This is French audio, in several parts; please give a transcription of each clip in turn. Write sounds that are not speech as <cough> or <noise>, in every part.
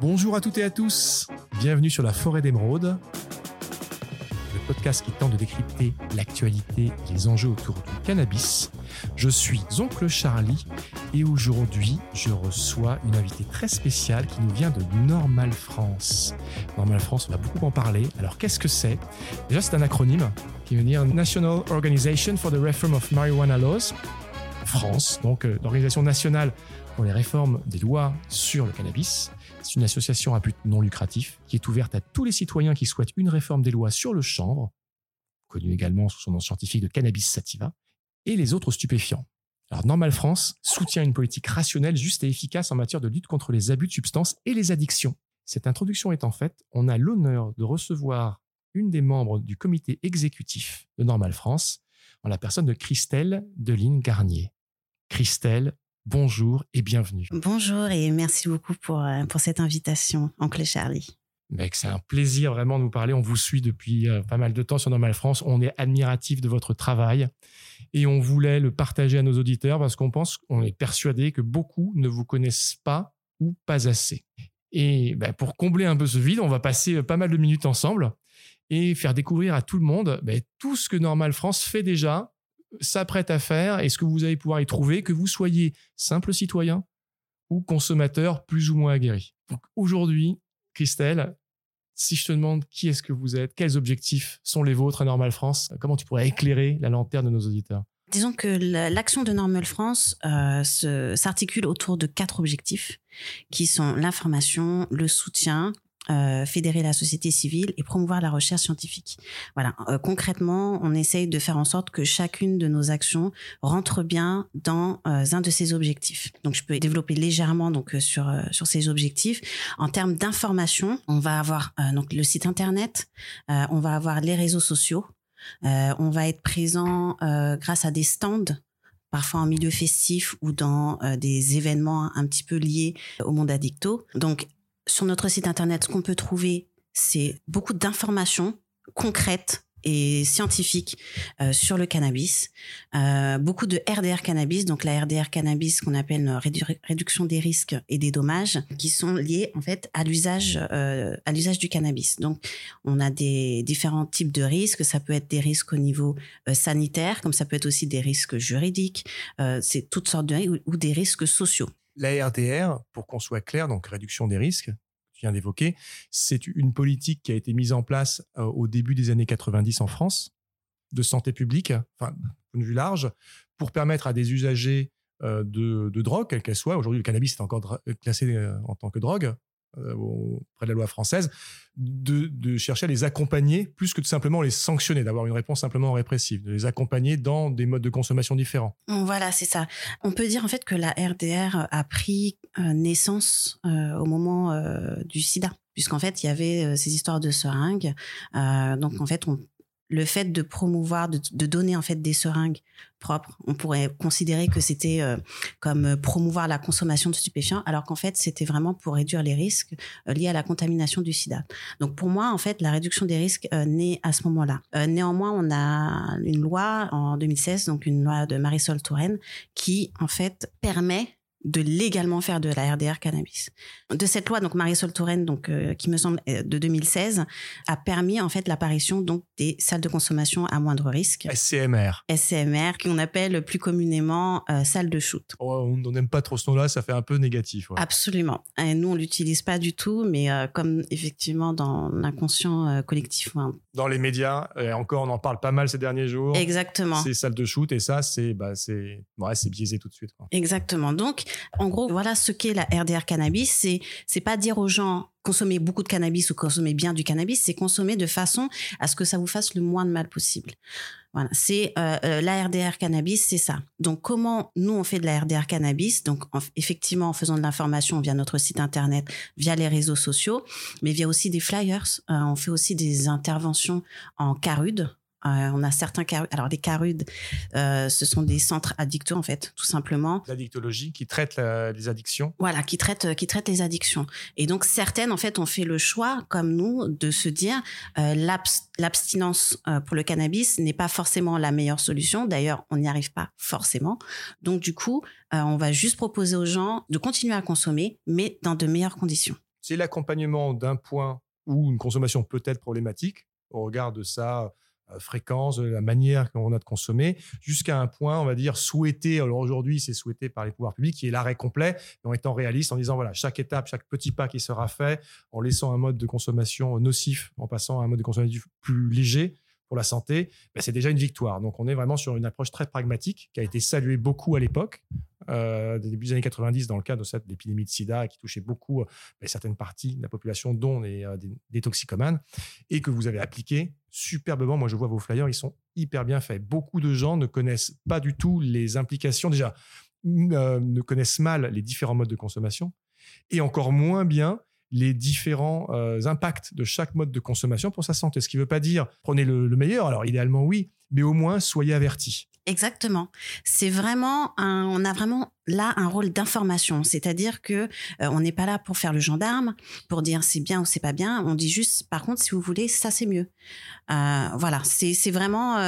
Bonjour à toutes et à tous, bienvenue sur la forêt d'émeraude, le podcast qui tente de décrypter l'actualité et les enjeux autour du cannabis. Je suis Oncle Charlie et aujourd'hui je reçois une invitée très spéciale qui nous vient de Normal France. Normal France, on va beaucoup en parler. Alors qu'est-ce que c'est? Déjà c'est un acronyme qui veut dire National Organization for the Reform of Marijuana Laws. France, donc euh, l'organisation nationale pour les réformes des lois sur le cannabis. C'est une association à but non lucratif qui est ouverte à tous les citoyens qui souhaitent une réforme des lois sur le chanvre, connu également sous son nom scientifique de cannabis sativa, et les autres stupéfiants. Alors Normal France soutient une politique rationnelle, juste et efficace en matière de lutte contre les abus de substances et les addictions. Cette introduction étant faite, on a l'honneur de recevoir une des membres du comité exécutif de Normal France, en la personne de Christelle Deline Garnier. Christelle, bonjour et bienvenue. Bonjour et merci beaucoup pour, euh, pour cette invitation, Oncle Charlie. Mec, c'est un plaisir vraiment de vous parler. On vous suit depuis euh, pas mal de temps sur Normal France. On est admiratif de votre travail et on voulait le partager à nos auditeurs parce qu'on pense, on est persuadé que beaucoup ne vous connaissent pas ou pas assez. Et ben, pour combler un peu ce vide, on va passer euh, pas mal de minutes ensemble et faire découvrir à tout le monde ben, tout ce que Normal France fait déjà, s'apprête à faire et ce que vous allez pouvoir y trouver, que vous soyez simple citoyen ou consommateur plus ou moins aguerri. Donc aujourd'hui, Christelle, si je te demande qui est-ce que vous êtes, quels objectifs sont les vôtres à Normal France, comment tu pourrais éclairer la lanterne de nos auditeurs? Disons que l'action de Normal France euh, s'articule autour de quatre objectifs qui sont l'information, le soutien, euh, fédérer la société civile et promouvoir la recherche scientifique. Voilà. Euh, concrètement, on essaye de faire en sorte que chacune de nos actions rentre bien dans euh, un de ces objectifs. Donc, je peux développer légèrement donc sur sur ces objectifs. En termes d'information, on va avoir donc le site internet, on va avoir les réseaux sociaux, on va être présent grâce à des stands parfois en milieu festif ou dans des événements un petit peu liés au monde addicto. Donc sur notre site internet, ce qu'on peut trouver, c'est beaucoup d'informations concrètes et scientifiques euh, sur le cannabis, euh, beaucoup de RDR cannabis, donc la RDR cannabis qu'on appelle réduction des risques et des dommages, qui sont liés en fait à l'usage euh, à l'usage du cannabis. Donc on a des différents types de risques, ça peut être des risques au niveau sanitaire, comme ça peut être aussi des risques juridiques, c'est toutes sortes de risques ou des risques sociaux. La RDR, pour qu'on soit clair, donc réduction des risques, je viens d'évoquer, c'est une politique qui a été mise en place euh, au début des années 90 en France, de santé publique, enfin, point de vue large, pour permettre à des usagers euh, de, drogue, quelle qu'elle soit, aujourd'hui le cannabis est encore classé euh, en tant que drogue, auprès de la loi française, de, chercher à les accompagner plus que de simplement les sanctionner, d'avoir une réponse simplement répressive, de les accompagner dans des modes de consommation différents. Voilà, c'est ça. On peut dire en fait que la RDR a pris euh, naissance euh, au moment du sida puisqu'en fait il y avait ces histoires de seringues. donc en fait on le fait de promouvoir, de, donner en fait des seringues propres, on pourrait considérer que c'était euh, comme euh, promouvoir la consommation de stupéfiants, alors qu'en fait c'était vraiment pour réduire les risques euh, liés à la contamination du SIDA. Donc pour moi en fait la réduction des risques naît à ce moment-là. néanmoins on a une loi en 2016, donc une loi de Marisol Touraine, qui en fait permet de légalement faire de la RDR cannabis. De cette loi, donc Marisol Touraine, donc euh, qui me semble euh, de 2016, a permis en fait l'apparition donc des salles de consommation à moindre risque. SCMR. SCMR, qu'on appelle plus communément euh, salles de shoot. Oh, on n'aime pas trop ce nom-là, ça fait un peu négatif. Absolument. Et nous, on l'utilise pas du tout, mais comme effectivement dans l'inconscient collectif. Dans les médias, et encore, on en parle pas mal ces derniers jours. Exactement. Ces salles de shoot, et ça, c'est bah, c'est ouais, biaisé tout de suite. Exactement. Donc en gros, voilà ce qu'est la RDR cannabis. C'est, c'est pas dire aux gens consommer beaucoup de cannabis ou consommer bien du cannabis, c'est consommer de façon à ce que ça vous fasse le moins de mal possible. Voilà, c'est euh, euh la RDR cannabis, c'est ça. Donc comment nous on fait de la RDR cannabis? Donc effectivement en faisant de l'information via notre site internet, via les réseaux sociaux, mais via aussi des flyers. Euh, on fait aussi des interventions en carude. Euh, on a certains carudes. Alors les carudes, euh, ce sont des centres addictos en fait, tout simplement. L'addictologie qui traite les addictions. Voilà, qui traite euh, qui traite les addictions. Et donc certaines en fait ont fait le choix, comme nous, de se dire l'abstinence pour le cannabis n'est pas forcément la meilleure solution. D'ailleurs, on n'y arrive pas forcément. Donc du coup, on va juste proposer aux gens de continuer à consommer, mais dans de meilleures conditions. c'est l'accompagnement d'un point où une consommation peut être problématique au regard de sa euh, fréquence, de la manière qu'on a de consommer, jusqu'à un point, on va dire, souhaité. Alors aujourd'hui, c'est souhaité par les pouvoirs publics, qui est l'arrêt complet, en étant réaliste, en disant, voilà, chaque étape, chaque petit pas qui sera fait, en laissant un mode de consommation nocif, en passant à un mode de consommation plus léger, pour la santé, ben, c'est déjà une victoire. Donc on est vraiment sur une approche très pragmatique qui a été saluée beaucoup à l'époque, euh, début des années 90, dans le cadre de cette épidémie de sida qui touchait beaucoup ben, certaines parties de la population, dont les, euh, des, toxicomanes, et que vous avez appliqué superbement. Moi, je vois vos flyers, ils sont hyper bien faits. Beaucoup de gens ne connaissent pas du tout les implications, déjà, euh, ne connaissent mal les différents modes de consommation, et encore moins bien les différents euh, impacts de chaque mode de consommation pour sa santé. Ce qui ne veut pas dire prenez le, meilleur, alors idéalement oui, mais au moins soyez avertis. Exactement. C'est vraiment on a vraiment là un rôle d'information, c'est-à-dire que euh, on n'est pas là pour faire le gendarme, pour dire c'est bien ou c'est pas bien. On dit juste, par contre, si vous voulez, ça c'est mieux. Euh, voilà, c'est vraiment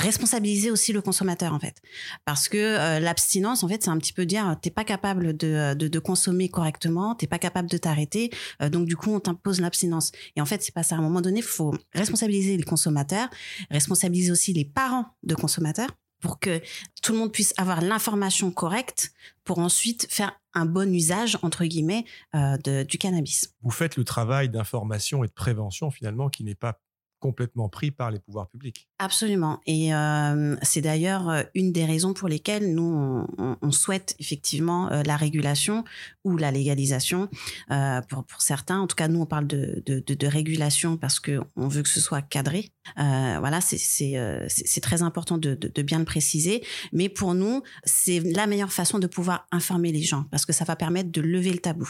responsabiliser aussi le consommateur en fait. Parce que euh, l'abstinence en fait c'est un petit peu dire t'es pas capable de, de, consommer correctement t'es pas capable de t'arrêter euh, donc du coup on t'impose l'abstinence. Et en fait c'est pas ça. À un moment donné faut responsabiliser les consommateurs responsabiliser aussi les parents de consommateurs pour que tout le monde puisse avoir l'information correcte pour ensuite faire un bon usage entre guillemets euh, de, du cannabis. Vous faites le travail d'information et de prévention finalement qui n'est pas complètement pris par les pouvoirs publics. Absolument. Et euh, c'est d'ailleurs euh, une des raisons pour lesquelles nous, on, souhaite effectivement euh, la régulation ou la légalisation. pour, pour, certains, en tout cas, nous, on parle de, de, de, régulation parce qu'on veut que ce soit cadré. voilà, c'est très important de, de, bien le préciser. Mais pour nous, c'est la meilleure façon de pouvoir informer les gens parce que ça va permettre de lever le tabou.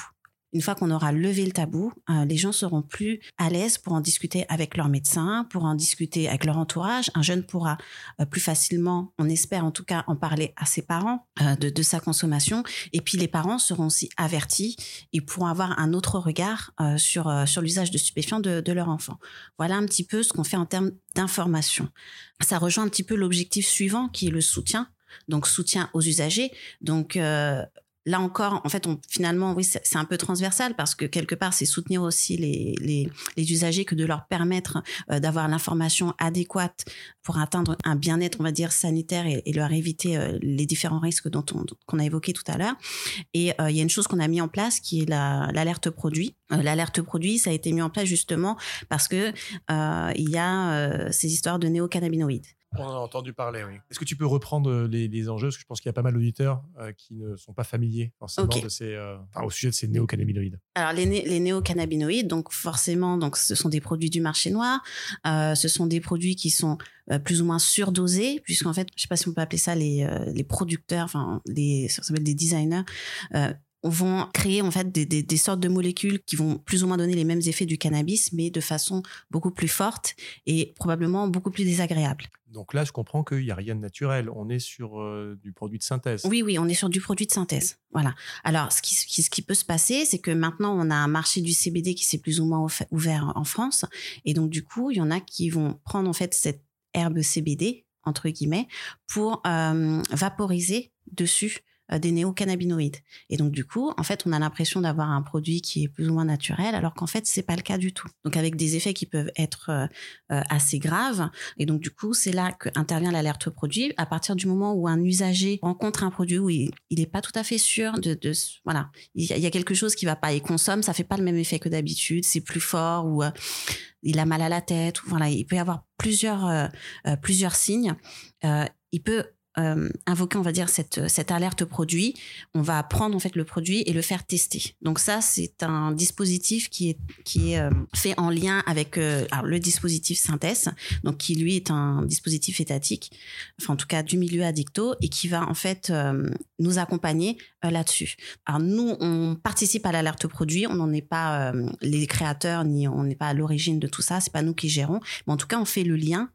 Une fois qu'on aura levé le tabou, euh, les gens seront plus à l'aise pour en discuter avec leur médecin, pour en discuter avec leur entourage. Un jeune pourra euh, plus facilement, on espère en tout cas, en parler à ses parents euh, de, sa consommation. Et puis les parents seront aussi avertis et pourront avoir un autre regard sur, l'usage de stupéfiants de, de leur enfant. Voilà un petit peu ce qu'on fait en termes d'information. Ça rejoint un petit peu l'objectif suivant qui est le soutien donc soutien aux usagers. Donc là encore, en fait, finalement, oui, c'est un peu transversal parce que quelque part, c'est soutenir aussi les, les, usagers que de leur permettre euh, d'avoir l'information adéquate pour atteindre un bien-être, on va dire, sanitaire et, leur éviter euh, les différents risques dont on qu'on a évoqué tout à l'heure. Et euh, il y a une chose qu'on a mis en place qui est l'alerte produit. l'alerte produit, ça a été mis en place justement parce que il y a ces histoires de néocannabinoïdes. On en a entendu parler, oui. Est-ce que tu peux reprendre euh, les, enjeux? Parce que je pense qu'il y a pas mal d'auditeurs euh, qui ne sont pas familiers forcément de ces, euh, au sujet de ces néocannabinoïdes. Alors, les, les, néocannabinoïdes, donc forcément, donc, ce sont des produits du marché noir. ce sont des produits qui sont plus ou moins surdosés, puisqu'en fait, je ne sais pas si on peut appeler ça les, les producteurs, enfin, les, ça s'appelle des designers vont créer en fait des, des, sortes de molécules qui vont plus ou moins donner les mêmes effets du cannabis, mais de façon beaucoup plus forte et probablement beaucoup plus désagréable. Donc là, je comprends qu'il n'y a rien de naturel. On est sur euh, du produit de synthèse. Oui, oui, on est sur du produit de synthèse. Voilà. Alors, ce qui, ce qui peut se passer, c'est que maintenant, on a un marché du CBD qui s'est plus ou moins ouvert en France. Et donc, du coup, il y en a qui vont prendre en fait cette herbe CBD, entre guillemets, pour euh, vaporiser dessus des néocannabinoïdes. Et donc du coup, en fait, on a l'impression d'avoir un produit qui est plus ou moins naturel, alors qu'en fait, c'est pas le cas du tout. Donc avec des effets qui peuvent être euh, euh, assez graves. Et donc du coup, c'est là qu'intervient l'alerte produit. À partir du moment où un usager rencontre un produit où il n'est pas tout à fait sûr de, de voilà, il y, a quelque chose qui va pas, il consomme, ça fait pas le même effet que d'habitude, c'est plus fort ou il a mal à la tête. Ou, voilà, il peut y avoir plusieurs plusieurs signes. il peut euh, invoquer, on va dire, cette, cette alerte produit, on va prendre en fait le produit et le faire tester. Donc ça, c'est un dispositif qui est, qui est euh, fait en lien avec euh, le dispositif Synthèse, donc qui lui est un dispositif étatique, enfin en tout cas du milieu addicto, et qui va en fait nous accompagner là-dessus. Alors nous, on participe à l'alerte produit, on n'en est pas les créateurs, ni on n'est pas à l'origine de tout ça, c'est pas nous qui gérons, mais en tout cas, on fait le lien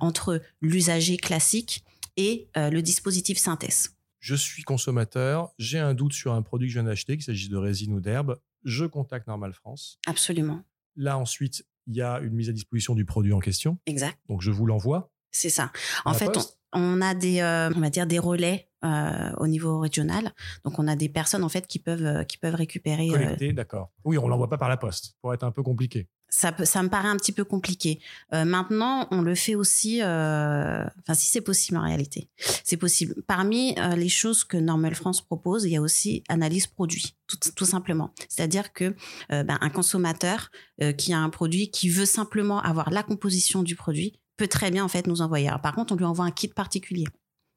entre l'usager classique et euh, le dispositif synthèse. Je suis consommateur, j'ai un doute sur un produit que je viens d'acheter, qu'il s'agisse de résine ou d'herbe, je contacte Normal France. Absolument. Là, ensuite, il y a une mise à disposition du produit en question. Exact. Donc, je vous l'envoie. C'est ça. En fait, On a des, on va dire des relais au niveau régional. Donc, on a des personnes en fait qui peuvent qui peuvent récupérer. Collecter, d'accord. Oui, on l'envoie pas par la poste. Pour être un peu compliqué ça, me paraît un petit peu compliqué. Euh, maintenant, on le fait aussi, euh, enfin si c'est possible en réalité, c'est possible. Parmi euh, les choses que Normal France propose, il y a aussi analyse produit, tout, simplement. C'est-à-dire que ben, un consommateur qui a un produit, qui veut simplement avoir la composition du produit, peut très bien en fait nous envoyer. par contre, on lui envoie un kit particulier.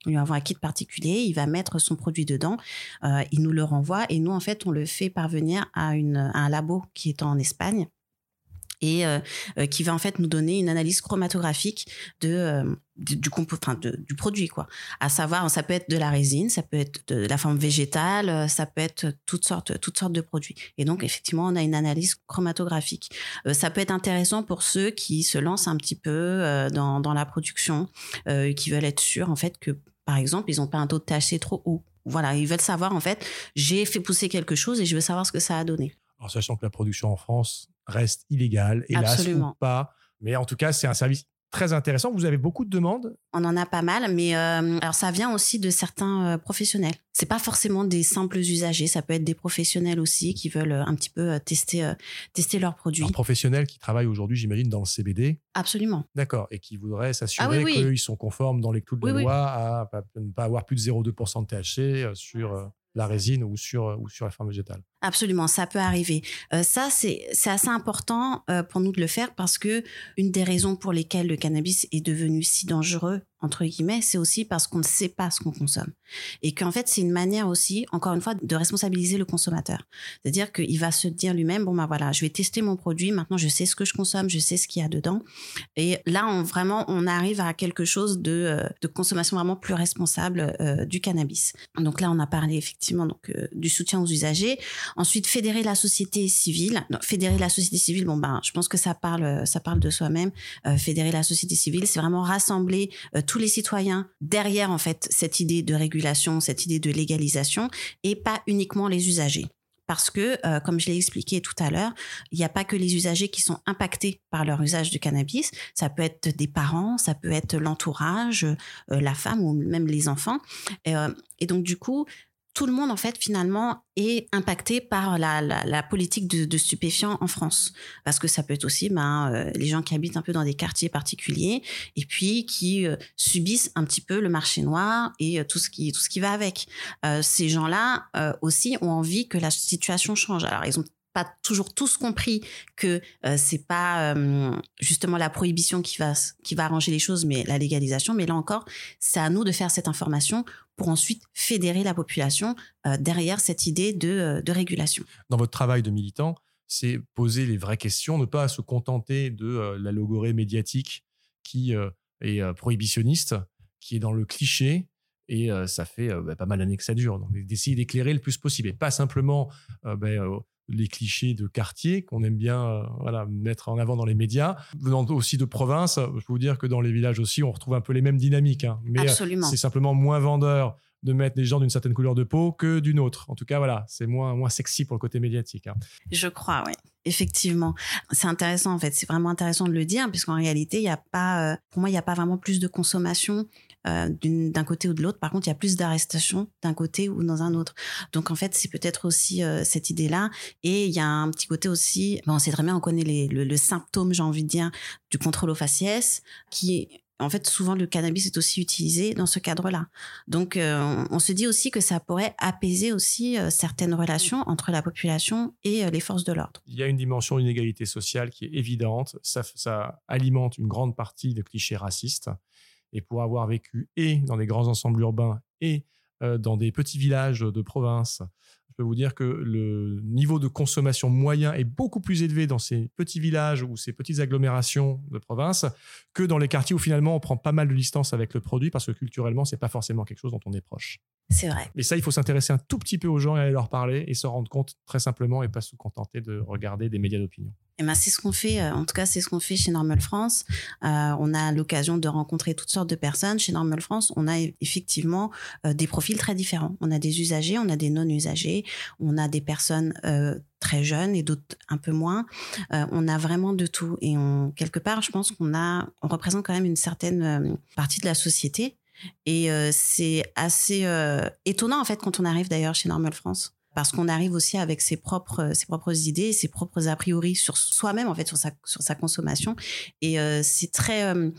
On lui envoie un kit particulier, il va mettre son produit dedans, il nous le renvoie et nous en fait on le fait parvenir à un labo qui est en Espagne et euh, euh, qui va en fait nous donner une analyse chromatographique euh, de, du produit quoi. À savoir, ça peut être de la résine, ça peut être de la forme végétale, ça peut être toutes sortes toutes sortes de produits. Et donc effectivement, on a une analyse chromatographique. ça peut être intéressant pour ceux qui se lancent un petit peu dans, dans la production, qui veulent être sûrs en fait que par exemple, ils n'ont pas un taux de THC trop haut. Voilà, ils veulent savoir en fait, j'ai fait pousser quelque chose et je veux savoir ce que ça a donné. Alors sachant que la production en France reste illégale, hélas ou pas, mais en tout cas c'est un service très intéressant. Vous avez beaucoup de demandes On en a pas mal, mais euh, alors ça vient aussi de certains euh, professionnels. C'est pas forcément des simples usagers, ça peut être des professionnels aussi qui veulent euh, un petit peu tester tester leurs produits. Un professionnel qui travaille aujourd'hui, j'imagine, dans le CBD. Absolument. D'accord, et qui voudrait s'assurer ah qu'ils sont conformes dans les clous de la loi à ne pas avoir plus de 0,2% de THC sur la résine ou sur, ou sur la forme végétale. Absolument, ça peut arriver. Euh, ça, c'est assez important euh, pour nous de le faire parce que une des raisons pour lesquelles le cannabis est devenu si dangereux entre guillemets, c'est aussi parce qu'on ne sait pas ce qu'on consomme. Et qu'en fait, c'est une manière aussi, encore une fois, de responsabiliser le consommateur. C'est-à-dire qu'il va se dire lui-même, bon, bah voilà, je vais tester mon produit, maintenant je sais ce que je consomme, je sais ce qu'il y a dedans. Et là, on, vraiment, on arrive à quelque chose de, euh, de consommation vraiment plus responsable euh, du cannabis. Donc là, on a parlé effectivement donc, euh, du soutien aux usagers. Ensuite, fédérer la société civile. Fédérer la société civile, bon, ben, je pense que ça parle, ça parle de soi-même. fédérer la société civile, c'est vraiment rassembler tous les citoyens derrière en fait cette idée de régulation, cette idée de légalisation et pas uniquement les usagers. Parce que, euh, comme je l'ai expliqué tout à l'heure, il n'y a pas que les usagers qui sont impactés par leur usage du cannabis. Ça peut être des parents, ça peut être l'entourage, euh, la femme ou même les enfants. Euh, et donc, du coup, tout le monde en fait finalement est impacté par la, politique de, stupéfiants en France. Parce que ça peut être aussi ben, euh, les gens qui habitent un peu dans des quartiers particuliers et puis qui euh, subissent un petit peu le marché noir et euh, tout ce qui tout ce qui va avec. Ces gens-là aussi ont envie que la situation change. Alors ils ont toujours tous compris que euh, c'est pas euh, justement la prohibition qui va qui va arranger les choses, mais la légalisation. Mais là encore, c'est à nous de faire cette information pour ensuite fédérer la population euh, derrière cette idée de, de régulation. Dans votre travail de militant, c'est poser les vraies questions, ne pas se contenter de la logorée médiatique qui est prohibitionniste, qui est dans le cliché, et ça fait bah, pas mal d'années que ça dure. Donc, d'essayer d'éclairer le plus possible et pas simplement ben, les clichés de quartier qu'on aime bien euh, voilà, mettre en avant dans les médias. Venant aussi de province, je peux vous dire que dans les villages aussi, on retrouve un peu les mêmes dynamiques. Hein. Mais euh, c'est simplement moins vendeur de mettre les gens d'une certaine couleur de peau que d'une autre. En tout cas, voilà, c'est moins, moins sexy pour le côté médiatique. Hein. Je crois, oui. Effectivement, c'est intéressant en fait. C'est vraiment intéressant de le dire puisqu'en réalité, il n'y a pas, euh, pour moi, il n'y a pas vraiment plus de consommation euh, d'un côté ou de l'autre. Par contre, il y a plus d'arrestations d'un côté ou dans un autre. Donc en fait, c'est peut-être aussi euh, cette idée-là. Et il y a un petit côté aussi, bon, c'est très bien, on connaît les, le, symptôme, j'ai envie de dire, du contrôle aux faciès, qui en fait, souvent le cannabis est aussi utilisé dans ce cadre-là. Donc, euh, on se dit aussi que ça pourrait apaiser aussi certaines relations entre la population et les forces de l'ordre. Il y a une dimension d'inégalité sociale qui est évidente. Ça, ça alimente une grande partie de clichés racistes et pour avoir vécu et dans des grands ensembles urbains et euh, dans des petits villages de province, je peux vous dire que le niveau de consommation moyen est beaucoup plus élevé dans ces petits villages ou ces petites agglomérations de province que dans les quartiers où finalement on prend pas mal de distance avec le produit parce que culturellement c'est pas forcément quelque chose dont on est proche. C'est vrai. Mais ça, il faut s'intéresser un tout petit peu aux gens et aller leur parler et se rendre compte très simplement et pas se contenter de regarder des médias d'opinion. Eh ben, c'est ce qu'on fait, euh, en tout cas, c'est ce qu'on fait chez Normal France. Euh, on a l'occasion de rencontrer toutes sortes de personnes. Chez Normal France, on a effectivement euh, des profils très différents. On a des usagers, on a des non-usagers, on a des personnes très jeunes et d'autres un peu moins. on a vraiment de tout. Et quelque part, je pense qu'on a, on représente quand même une certaine partie de la société Et c'est assez étonnant en fait quand on arrive d'ailleurs chez Normal France parce qu'on arrive aussi avec ses propres ses propres idées, ses propres a priori sur soi-même en fait sur sa sur sa consommation et euh, c'est très euh,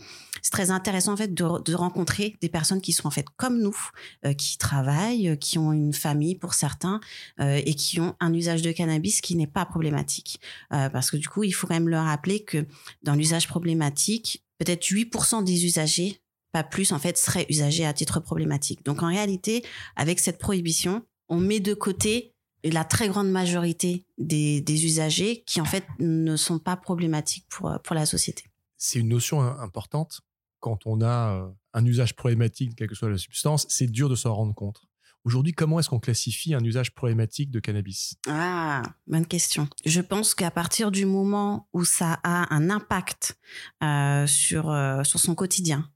très intéressant en fait de, de, rencontrer des personnes qui sont en fait comme nous, euh, qui travaillent, qui ont une famille pour certains et qui ont un usage de cannabis qui n'est pas problématique parce que du coup il faut quand même leur rappeler que dans l'usage problématique peut-être 8% des usagers pas plus en fait seraient usagers à titre problématique. Donc en réalité avec cette prohibition on met de côté la très grande majorité des, usagers qui en fait ne sont pas problématiques pour, pour la société. C'est une notion importante. Quand on a euh, un usage problématique, quelle que soit la substance, c'est dur de s'en rendre compte. Aujourd'hui, comment est-ce qu'on classifie un usage problématique de cannabis? Ah, bonne question. Je pense qu'à partir du moment où ça a un impact euh, sur, euh, sur son quotidien,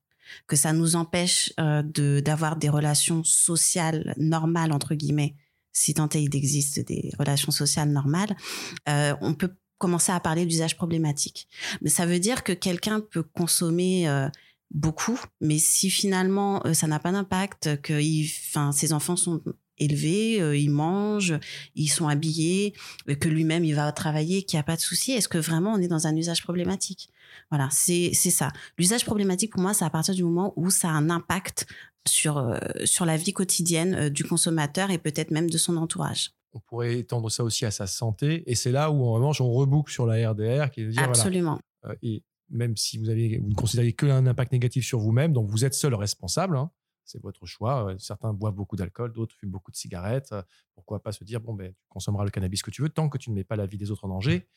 que ça nous empêche euh, de d'avoir des relations sociales normales entre guillemets, si tant est il existe des relations sociales normales, euh, on peut commencer à parler d'usage problématique. Mais ça veut dire que quelqu'un peut consommer euh, beaucoup, mais si finalement ça n'a pas d'impact, que ses enfants sont élevés, ils mangent, ils sont habillés, que lui-même il va travailler, qu'il n'y a pas de souci, est-ce que vraiment on est dans un usage problématique? Voilà, c'est ça. L'usage problématique pour moi, c'est à partir du moment où ça a un impact sur, euh, sur la vie quotidienne euh, du consommateur et peut-être même de son entourage. On pourrait étendre ça aussi à sa santé. Et c'est là où, en revanche, on reboucle sur la RDR qui est de dire, Absolument. Euh, et même si vous, avez, vous ne considérez qu'un impact négatif sur vous-même, donc vous êtes seul responsable. Hein, c'est votre choix. Certains boivent beaucoup d'alcool, d'autres fument beaucoup de cigarettes. Pourquoi pas se dire, bon, ben, tu consommeras le cannabis que tu veux tant que tu ne mets pas la vie des autres en danger.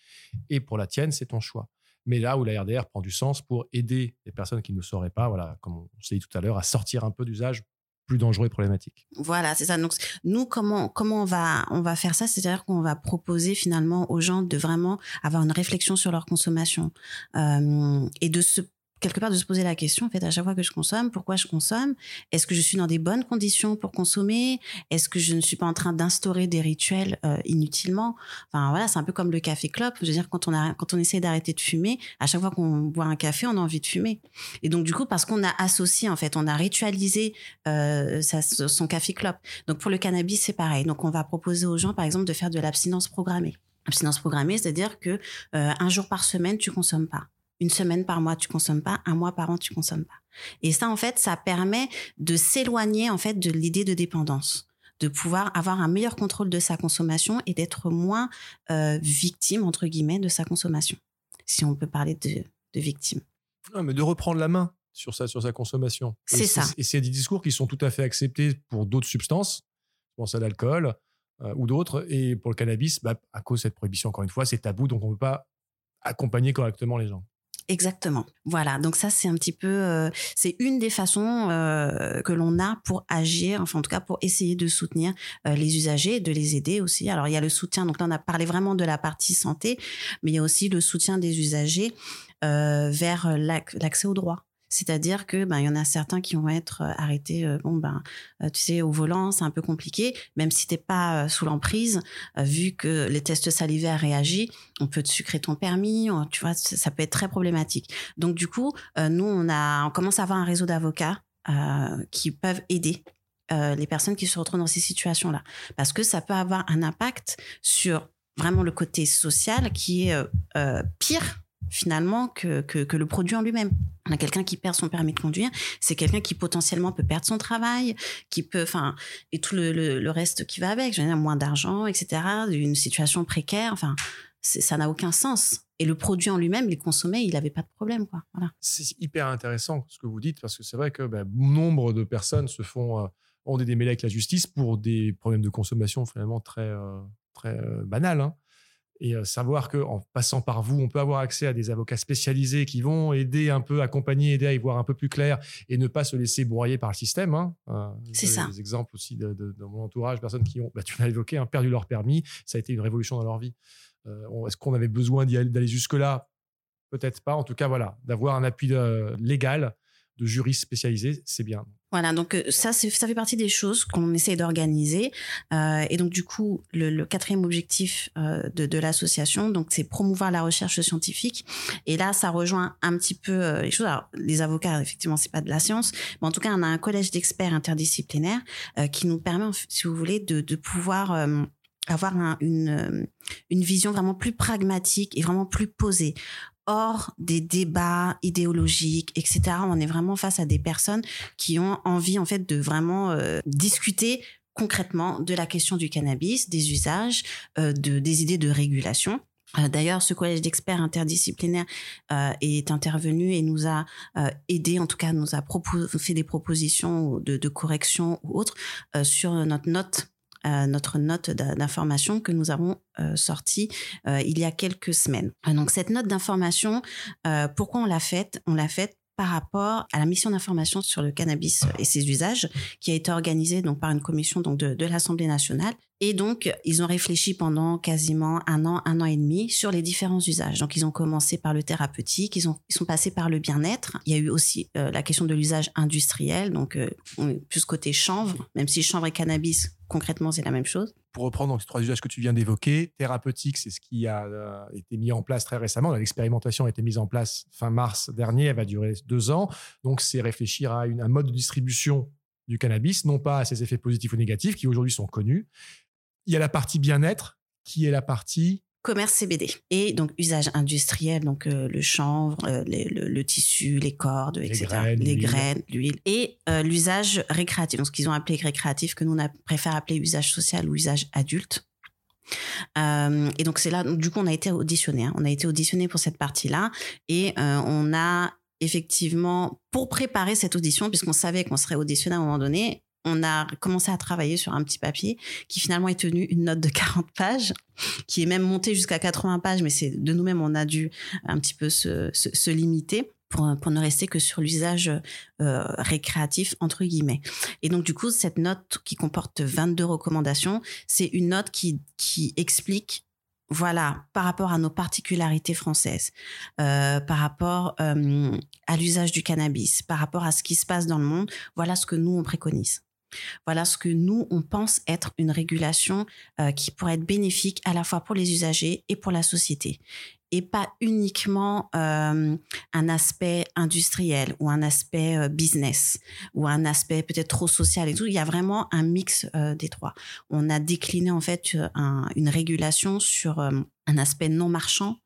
Et pour la tienne, c'est ton choix mais là où la RDR prend du sens pour aider les personnes qui ne sauraient pas, voilà, comme on s'est dit tout à l'heure, à sortir un peu d'usage plus dangereux et problématique. Voilà, c'est ça. Donc nous, comment comment on va on va faire ça? C'est-à-dire qu'on va proposer finalement aux gens de vraiment avoir une réflexion sur leur consommation euh, et de se quelque part de se poser la question en fait à chaque fois que je consomme pourquoi je consomme? Est-ce que je suis dans des bonnes conditions pour consommer? Est-ce que je ne suis pas en train d'instaurer des rituels euh, inutilement? Enfin voilà c'est un peu comme le café clope. Je veux dire quand on a quand on essaie d'arrêter de fumer à chaque fois qu'on boit un café on a envie de fumer. Et donc du coup parce qu'on a associé en fait on a ritualisé euh, son café clope. Donc pour le cannabis c'est pareil. Donc on va proposer aux gens par exemple de faire de l'abstinence programmée. Abstinence programmée c'est-à-dire que euh, un jour par semaine tu consommes pas une semaine par mois, tu consommes pas. Un mois par an, tu consommes pas. Et ça, en fait, ça permet de s'éloigner, en fait, de l'idée de dépendance de pouvoir avoir un meilleur contrôle de sa consommation et d'être moins euh, victime, entre guillemets, de sa consommation. Si on peut parler de, de victime. Non, mais de reprendre la main sur sa, sur sa consommation. C'est ça. Et c'est des discours qui sont tout à fait acceptés pour d'autres substances. Je pense à l'alcool euh, ou d'autres. Et pour le cannabis, bah, à cause de cette prohibition, encore une fois, c'est tabou, donc on ne peut pas accompagner correctement les gens. Exactement. Voilà. Donc ça, c'est un petit peu, euh, c'est une des façons euh, que l'on a pour agir, enfin en tout cas pour essayer de soutenir euh, les usagers, de les aider aussi. Alors il y a le soutien. Donc là, on a parlé vraiment de la partie santé, mais il y a aussi le soutien des usagers vers l'accès aux droits. C'est-à-dire que ben il y en a certains qui vont être euh, arrêtés euh, bon ben euh, tu sais au volant, c'est un peu compliqué même si t'es pas sous l'emprise vu que les tests salivaires réagissent, on peut te sucrer ton permis, tu vois ça peut être très problématique. Donc du coup, nous on a on commence à avoir un réseau d'avocats qui peuvent aider les personnes qui se retrouvent dans ces situations-là parce que ça peut avoir un impact sur vraiment le côté social qui est pire finalement que, que, le produit en lui-même. On a quelqu'un qui perd son permis de conduire, c'est quelqu'un qui potentiellement peut perdre son travail, qui peut, enfin, et tout le, le, reste qui va avec, je dire, moins d'argent, etc., une situation précaire, enfin, ça n'a aucun sens. Et le produit en lui-même, il consommait, il n'avait pas de problème, quoi. Voilà. C'est hyper intéressant ce que vous dites, parce que c'est vrai que ben, nombre de personnes se font, euh, ont des démêlés avec la justice pour des problèmes de consommation finalement très, euh, très euh. Hein et euh, savoir que en passant par vous, on peut avoir accès à des avocats spécialisés qui vont aider un peu, accompagner, aider à y voir un peu plus clair et ne pas se laisser broyer par le système. Hein. Euh, c'est ça. Des exemples aussi de, dans mon entourage, personnes qui ont, bah, tu l'as évoqué, hein, perdu leur permis, ça a été une révolution dans leur vie. Euh, est-ce qu'on avait besoin d'aller jusque-là? Peut-être pas. En tout cas, voilà, d'avoir un appui légal de juristes spécialisés, c'est bien. Voilà, donc euh, ça, ça fait partie des choses qu'on essaie d'organiser. Euh, et donc du coup, le, quatrième objectif euh, de, de l'association, donc c'est promouvoir la recherche scientifique. Et là, ça rejoint un petit peu les choses. Alors, les avocats, effectivement, c'est pas de la science, mais en tout cas, on a un collège d'experts interdisciplinaires qui nous permet, si vous voulez, de, de pouvoir avoir une, une vision vraiment plus pragmatique et vraiment plus posée hors des débats idéologiques, etc. On est vraiment face à des personnes qui ont envie en fait de vraiment euh, discuter concrètement de la question du cannabis, des usages, euh, de, des idées de régulation. Euh, d'ailleurs, ce collège d'experts interdisciplinaires est intervenu et nous a aidé, en tout cas nous a fait des propositions de correction ou autres sur notre note notre note d'information que nous avons euh, sortie euh, il y a quelques semaines. Euh, donc cette note d'information, pourquoi on l'a faite? On l'a faite par rapport à la mission d'information sur le cannabis et ses usages qui a été organisée donc par une commission donc de, de l'Assemblée nationale et donc, ils ont réfléchi pendant quasiment un an, un an et demi sur les différents usages. Donc, ils ont commencé par le thérapeutique, ils, ont, ils sont passés par le bien-être. Il y a eu aussi euh, la question de l'usage industriel, donc euh, plus côté chanvre, même si chanvre et cannabis, concrètement, c'est la même chose. Pour reprendre donc, ces trois usages que tu viens d'évoquer, thérapeutique, c'est ce qui a euh, été mis en place très récemment. L'expérimentation a été mise en place fin mars dernier, elle va durer deux ans. Donc, c'est réfléchir à un mode de distribution du cannabis, non pas à ses effets positifs ou négatifs, qui aujourd'hui sont connus, il y a la partie bien-être qui est la partie commerce CBD et donc usage industriel donc euh, le chanvre euh, le, tissu les cordes etc les graines l'huile. Et euh, l'usage récréatif. Donc ce qu'ils ont appelé récréatif que nous on préfère appeler usage social ou usage adulte. Et donc c'est là du coup on a été auditionné hein. on a été auditionné pour cette partie là et on a effectivement pour préparer cette audition puisqu'on savait qu'on serait auditionné à un moment donné on a commencé à travailler sur un petit papier qui finalement est tenu une note de 40 pages, qui est même monté jusqu'à 80 pages, mais c'est de nous-mêmes, on a dû un petit peu se, limiter. Pour, ne rester que sur l'usage euh, récréatif entre guillemets. Et donc du coup, cette note qui comporte 22 recommandations, c'est une note qui, qui explique voilà, par rapport à nos particularités françaises, euh, par rapport euh, à l'usage du cannabis, par rapport à ce qui se passe dans le monde, voilà ce que nous on préconise. Voilà ce que nous, on pense être une régulation euh, qui pourrait être bénéfique à la fois pour les usagers et pour la société. Et pas uniquement euh, un aspect industriel ou un aspect euh, business ou un aspect peut-être trop social et tout. Il y a vraiment un mix des trois. On a décliné en fait une régulation sur un aspect non marchand,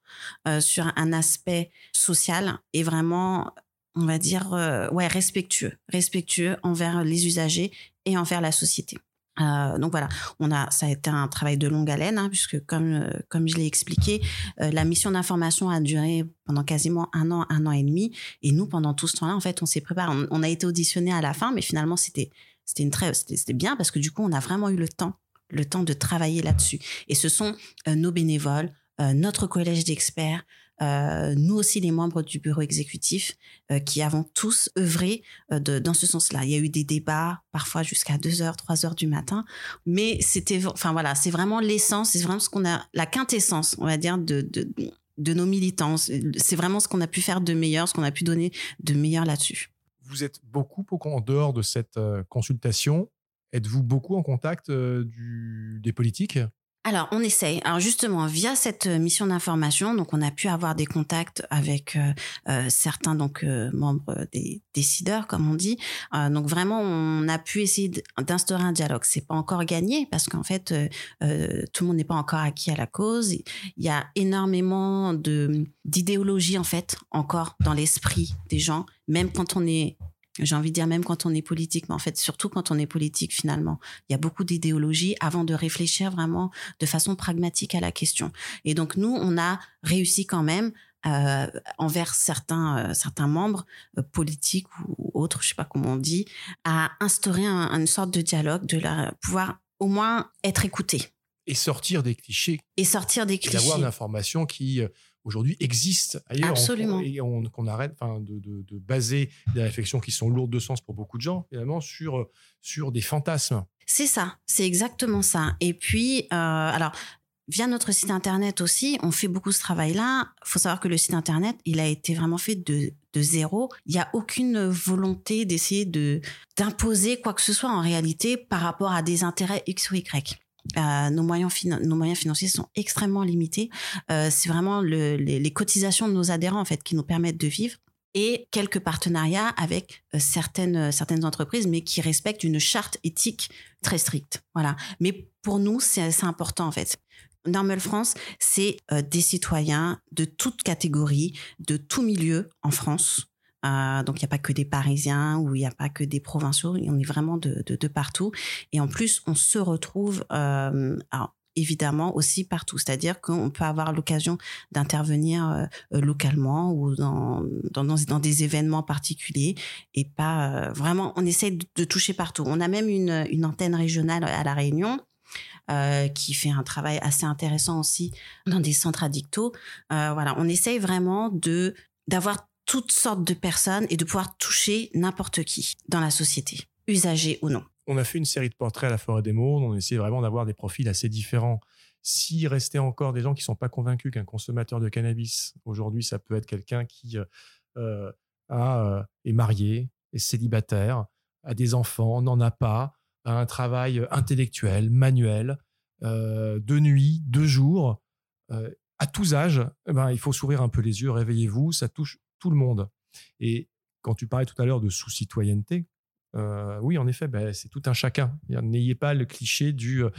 sur un aspect social et vraiment on va dire, ouais, respectueux, respectueux envers les usagers et envers la société. Euh, donc voilà, on a, ça a été un travail de longue haleine, hein, puisque comme euh, comme je l'ai expliqué, euh, la mission d'information a duré pendant quasiment un an, un an et demi, et nous pendant tout ce temps-là, en fait, on s'est préparé. On, a été auditionné à la fin, mais finalement c'était c'était une très c'était bien parce que du coup on a vraiment eu le temps le temps de travailler là-dessus. Et ce sont nos bénévoles, notre collège d'experts, euh, nous aussi les membres du bureau exécutif euh, qui avons tous œuvré euh, dans ce sens-là. Il y a eu des débats parfois jusqu'à 2 heures, 3 heures du matin, mais c'était, enfin voilà, c'est vraiment l'essence, c'est vraiment ce qu'on a, la quintessence, on va dire, de, nos militants. C'est vraiment ce qu'on a pu faire de meilleur, ce qu'on a pu donner de meilleur là-dessus. Vous êtes beaucoup en dehors de cette consultation. Êtes-vous beaucoup en contact des politiques? Alors, on essaye. Alors justement, via cette euh, mission d'information, donc on a pu avoir des contacts avec euh, euh, certains donc membres des décideurs, comme on dit. donc vraiment, on a pu essayer d'instaurer un dialogue. C'est pas encore gagné parce qu'en fait, tout le monde n'est pas encore acquis à la cause. Il y a énormément de d'idéologie en fait encore dans l'esprit des gens, même quand on est j'ai envie de dire même quand on est politique, mais en fait surtout quand on est politique finalement, il y a beaucoup d'idéologie avant de réfléchir vraiment de façon pragmatique à la question. Et donc nous, on a réussi quand même euh, envers certains euh, certains membres euh, politiques ou autres, je sais pas comment on dit, à instaurer une sorte de dialogue, de la, pouvoir au moins être écouté. Et sortir des clichés. Et sortir des clichés. Et avoir l'information qui aujourd'hui existe ailleurs. Absolument. et qu'on arrête de, de, de, baser des réflexions qui sont lourdes de sens pour beaucoup de gens, finalement, sur, sur des fantasmes. C'est ça, c'est exactement ça. Et puis, euh, alors, via notre site internet aussi, on fait beaucoup ce travail-là. Il faut savoir que le site internet, il a été vraiment fait de, de zéro. Il n'y a aucune volonté d'essayer de d'imposer quoi que ce soit en réalité par rapport à des intérêts X ou Y. Euh, nos moyens financiers sont extrêmement limités. Euh, c'est vraiment le, les, cotisations de nos adhérents en fait qui nous permettent de vivre et quelques partenariats avec euh, certaines entreprises, mais qui respectent une charte éthique très stricte. Voilà. Mais pour nous, c'est important en fait. Normal France, c'est des citoyens de toute catégorie, de tout milieu en France. Euh, donc il n'y a pas que des Parisiens ou il n'y a pas que des provinciaux, on est vraiment de, de, de, partout. Et en plus, on se retrouve euh, évidemment aussi partout. C'est-à-dire qu'on peut avoir l'occasion d'intervenir euh, localement ou dans, dans, dans, des événements particuliers et pas euh, vraiment, on essaie de, toucher partout. On a même une, une antenne régionale à La Réunion. Euh, qui fait un travail assez intéressant aussi dans des centres addictos. voilà, on essaye vraiment de d'avoir toutes sortes de personnes et de pouvoir toucher n'importe qui dans la société, usagers ou non on a fait une série de portraits à la Forêt des Mondes. On essaie vraiment d'avoir des profils assez différents. S'il restait encore des gens qui ne sont pas convaincus qu'un consommateur de cannabis, aujourd'hui, ça peut être quelqu'un qui euh, euh a, euh, est marié, est célibataire, a des enfants, n'en a pas, a un travail intellectuel, manuel, euh, de nuit, de jour, à tous âges, eh ben, il faut s'ouvrir un peu les yeux, réveillez-vous, ça touche tout le monde. Et quand tu parlais tout à l'heure de sous-citoyenneté, euh, oui, en effet, ben, c'est tout un chacun. N'ayez pas le cliché du euh,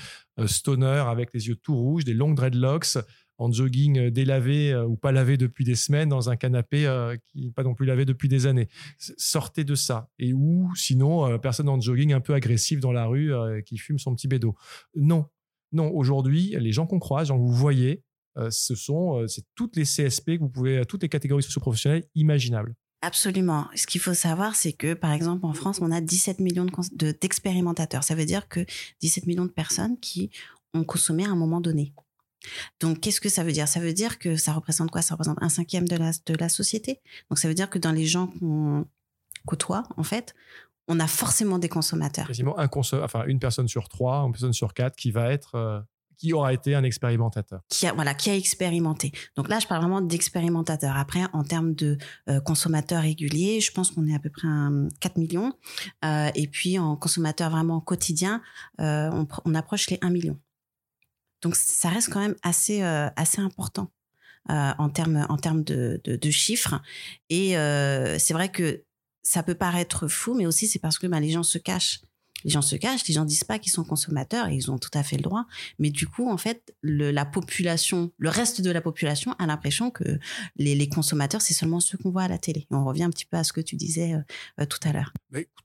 stoner avec les yeux tout rouges, des longs dreadlocks, en jogging euh, délavé ou pas lavé depuis des semaines dans un canapé qui n'est pas non plus lavé depuis des années. Sortez de ça. Et ou sinon, personne en jogging un peu agressif dans la rue qui fume son petit bédo. Non, non. Aujourd'hui, les gens qu'on croise, gens que vous voyez, ce sont c'est toutes les CSP que vous pouvez, toutes les catégories socio-professionnelles imaginables. Absolument. Ce qu'il faut savoir, c'est que, par exemple, en France, on a 17 millions d'expérimentateurs. De, ça veut dire que 17 millions de personnes qui ont consommé à un moment donné. Donc, qu'est-ce que ça veut dire? Ça veut dire que ça représente quoi? Ça représente un cinquième de la, de la société? Donc, ça veut dire que dans les gens qu'on côtoie, en fait, on a forcément des consommateurs. Quasiment un enfin, une personne sur trois, une personne sur quatre qui va être euh, qui aura été un expérimentateur. Qui a, voilà, qui a expérimenté. Donc là, je parle vraiment d'expérimentateur. Après, en termes de euh, consommateurs réguliers, je pense qu'on est à peu près à 4 millions. Euh, et puis, en consommateurs vraiment quotidien, euh, on, approche les 1 million. Donc, ça reste quand même assez, euh, assez important euh, en termes en termes de, chiffres. Et c'est vrai que ça peut paraître fou, mais aussi c'est parce que ben, les gens se cachent les gens se cachent, les gens disent pas qu'ils sont consommateurs et ils ont tout à fait le droit. Mais du coup, en fait, le, la population, le reste de la population a l'impression que les, les consommateurs, c'est seulement ceux qu'on voit à la télé. Et on revient un petit peu à ce que tu disais euh, euh tout à l'heure.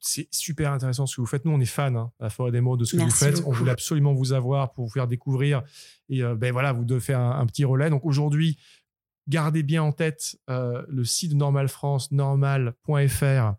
C'est super intéressant ce que vous faites. Nous, on est fans hein, à la Forêt des mots de ce que Merci vous faites. Beaucoup. On voulait absolument vous avoir pour vous faire découvrir. Et euh, ben voilà, vous devez faire un, un petit relais. Donc aujourd'hui, gardez bien en tête euh, le site de Normal France, normal.fr.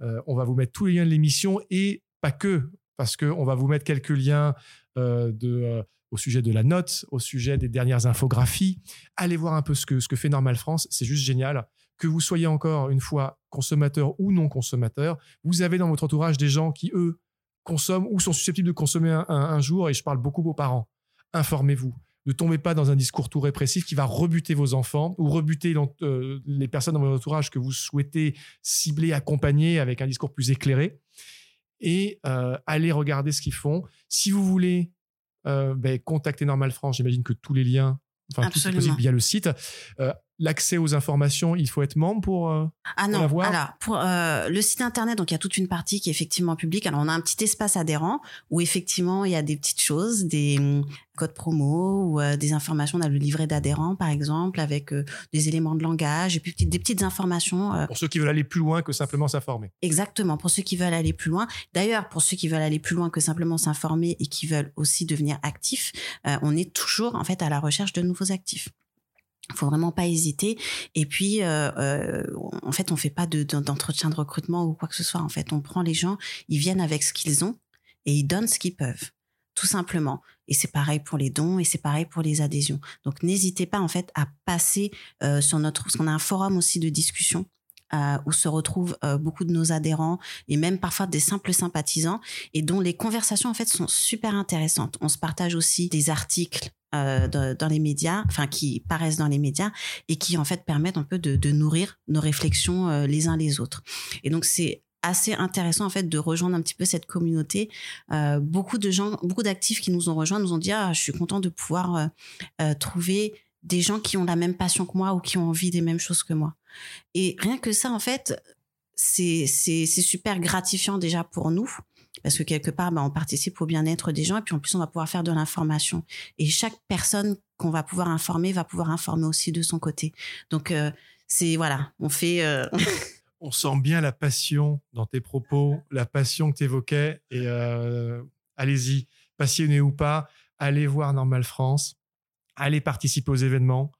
Euh, on va vous mettre tous les liens de l'émission et pas que, parce qu'on va vous mettre quelques liens euh, euh, au sujet de la note, au sujet des dernières infographies. Allez voir un peu ce que, ce que fait Normal France, c'est juste génial. Que vous soyez encore une fois consommateur ou non consommateur, vous avez dans votre entourage des gens qui, eux, consomment ou sont susceptibles de consommer un jour, et je parle beaucoup aux parents. Informez-vous. Ne tombez pas dans un discours tout répressif qui va rebuter vos enfants ou rebuter euh, les personnes dans votre entourage que vous souhaitez cibler, accompagner avec un discours plus éclairé et euh, allez regarder ce qu'ils font. Si vous voulez euh, ben, contacter Normal France, j'imagine que tous les liens, enfin tout est possible via le site. Euh, l'accès aux informations, il faut être membre pour, euh, ah non, pour Alors, pour euh, le site internet, donc il y a toute une partie qui est effectivement publique. Alors, on a un petit espace adhérent où effectivement il y a des petites choses, des hum, codes promo ou euh, des informations. On a le livret d'adhérents, par exemple, avec euh, des éléments de langage et puis des petites informations. pour ceux qui veulent aller plus loin que simplement s'informer. Exactement, pour ceux qui veulent aller plus loin. D'ailleurs, pour ceux qui veulent aller plus loin que simplement s'informer et qui veulent aussi devenir actifs, on est toujours en fait à la recherche de nouveaux actifs faut vraiment pas hésiter. Et puis euh, euh, en fait on fait pas de, d'entretien de recrutement ou quoi que ce soit. En fait on prend les gens ils viennent avec ce qu'ils ont et ils donnent ce qu'ils peuvent tout simplement. Et c'est pareil pour les dons et c'est pareil pour les adhésions. Donc n'hésitez pas en fait à passer euh, sur notre parce qu'on a un forum aussi de discussion euh, où se retrouvent euh, beaucoup de nos adhérents et même parfois des simples sympathisants et dont les conversations en fait sont super intéressantes. On se partage aussi des articles euh, dans, les médias, enfin qui paraissent dans les médias et qui en fait permettent un peu de, nourrir nos réflexions euh, les uns les autres. Et donc c'est assez intéressant en fait de rejoindre un petit peu cette communauté. Euh, beaucoup de gens, beaucoup d'actifs qui nous ont rejoints nous ont dit ah je suis content de pouvoir trouver des gens qui ont la même passion que moi ou qui ont envie des mêmes choses que moi. Et rien que ça en fait c'est super gratifiant déjà pour nous parce que quelque part, bah, on participe au bien-être des gens et puis en plus, on va pouvoir faire de l'information. Et chaque personne qu'on va pouvoir informer va pouvoir informer aussi de son côté. Donc, euh, c'est voilà, on fait. Euh, on sent bien la passion dans tes propos, la passion que tu évoquais. Et euh, allez-y, passionné ou pas, allez voir Normal France, allez participer aux événements.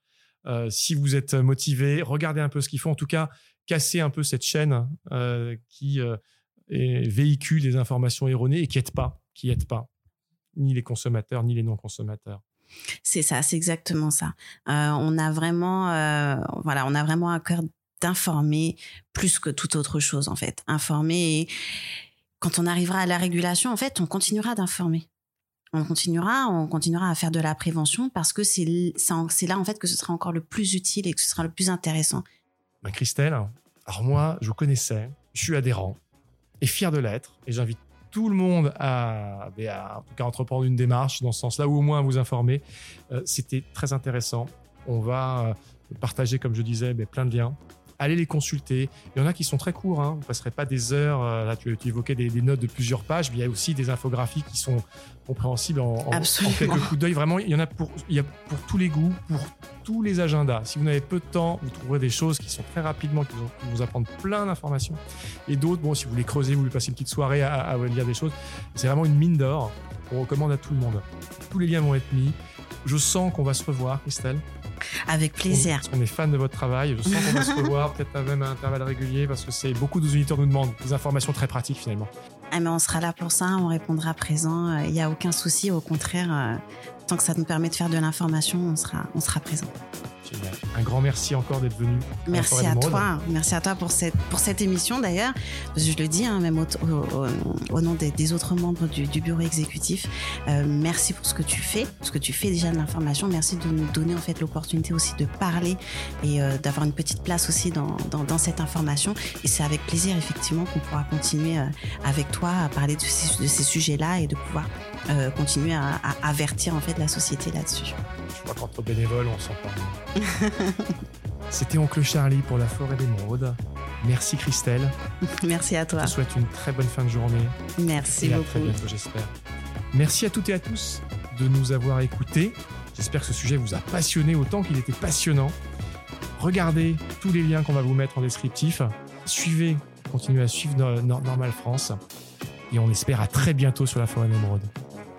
Si vous êtes motivé, regardez un peu ce qu'ils font. En tout cas, cassez un peu cette chaîne qui et véhiculent des informations erronées et qui n'aident pas, qui aident pas ni les consommateurs ni les non-consommateurs. C'est ça, c'est exactement ça. Euh, on a vraiment, euh, voilà, on a vraiment un cœur d'informer plus que toute autre chose en fait. Informer quand on arrivera à la régulation, en fait, on continuera d'informer. On continuera, on continuera à faire de la prévention parce que c'est là en fait que ce sera encore le plus utile et que ce sera le plus intéressant. Christelle, alors moi, je vous connaissais, je suis adhérent, et fier de l'être. Et j'invite tout le monde à, en tout entreprendre une démarche dans ce sens-là, ou au moins à vous informer. Euh, c'était très intéressant. On va euh, partager, comme je disais, plein de liens allez les consulter. Il y en a qui sont très courts, hein. vous ne passerez pas des heures. Euh, là, tu, évoquais des, notes de plusieurs pages, mais il y a aussi des infographies qui sont compréhensibles en, quelques coups d'œil. Vraiment, il y en a pour, il y a pour tous les goûts, pour tous les agendas. Si vous n'avez peu de temps, vous trouverez des choses qui sont très rapidement, qui vont vous apprendre plein d'informations. Et d'autres, bon, si vous voulez creuser, vous voulez passer une petite soirée à, à lire des choses, c'est vraiment une mine d'or. On recommande à tout le monde. Tous les liens vont être mis. Je sens qu'on va se revoir, Christelle. Avec plaisir. Qu'on est fan de votre travail. Je sens qu'on va se revoir, peut-être même à intervalles réguliers, parce que c'est beaucoup de auditeurs nous demandent des informations très pratiques finalement. Ah, mais on sera là pour ça, on répondra présent. Il n'y a aucun souci, au contraire, euh, tant que ça nous permet de faire de l'information, on sera, on sera présent. Un grand merci encore d'être venu. Merci à toi. Merci à toi pour cette, pour cette émission d'ailleurs. Je le dis, hein, même au, nom des, autres membres du, bureau exécutif. Euh, merci pour ce que tu fais, ce que tu fais déjà de l'information. Merci de nous donner en fait l'opportunité aussi de parler et euh, d'avoir une petite place aussi dans, dans, cette information. Et c'est avec plaisir effectivement qu'on pourra continuer euh, avec toi à parler de ces, de ces sujets-là et de pouvoir continuer à, à avertir en fait la société là-dessus crois qu'entre bénévoles, on s'entend. <laughs> C'était Oncle Charlie pour la forêt d'émeraude. Merci Christelle. <laughs> Merci à toi. Je te souhaite une très bonne fin de journée. Merci et beaucoup. À très bientôt, j'espère. Merci à toutes et à tous de nous avoir écoutés. J'espère que ce sujet vous a passionné autant qu'il était passionnant. Regardez tous les liens qu'on va vous mettre en descriptif. Suivez, continuez à suivre Normal France. Et on espère à très bientôt sur la forêt d'émeraude.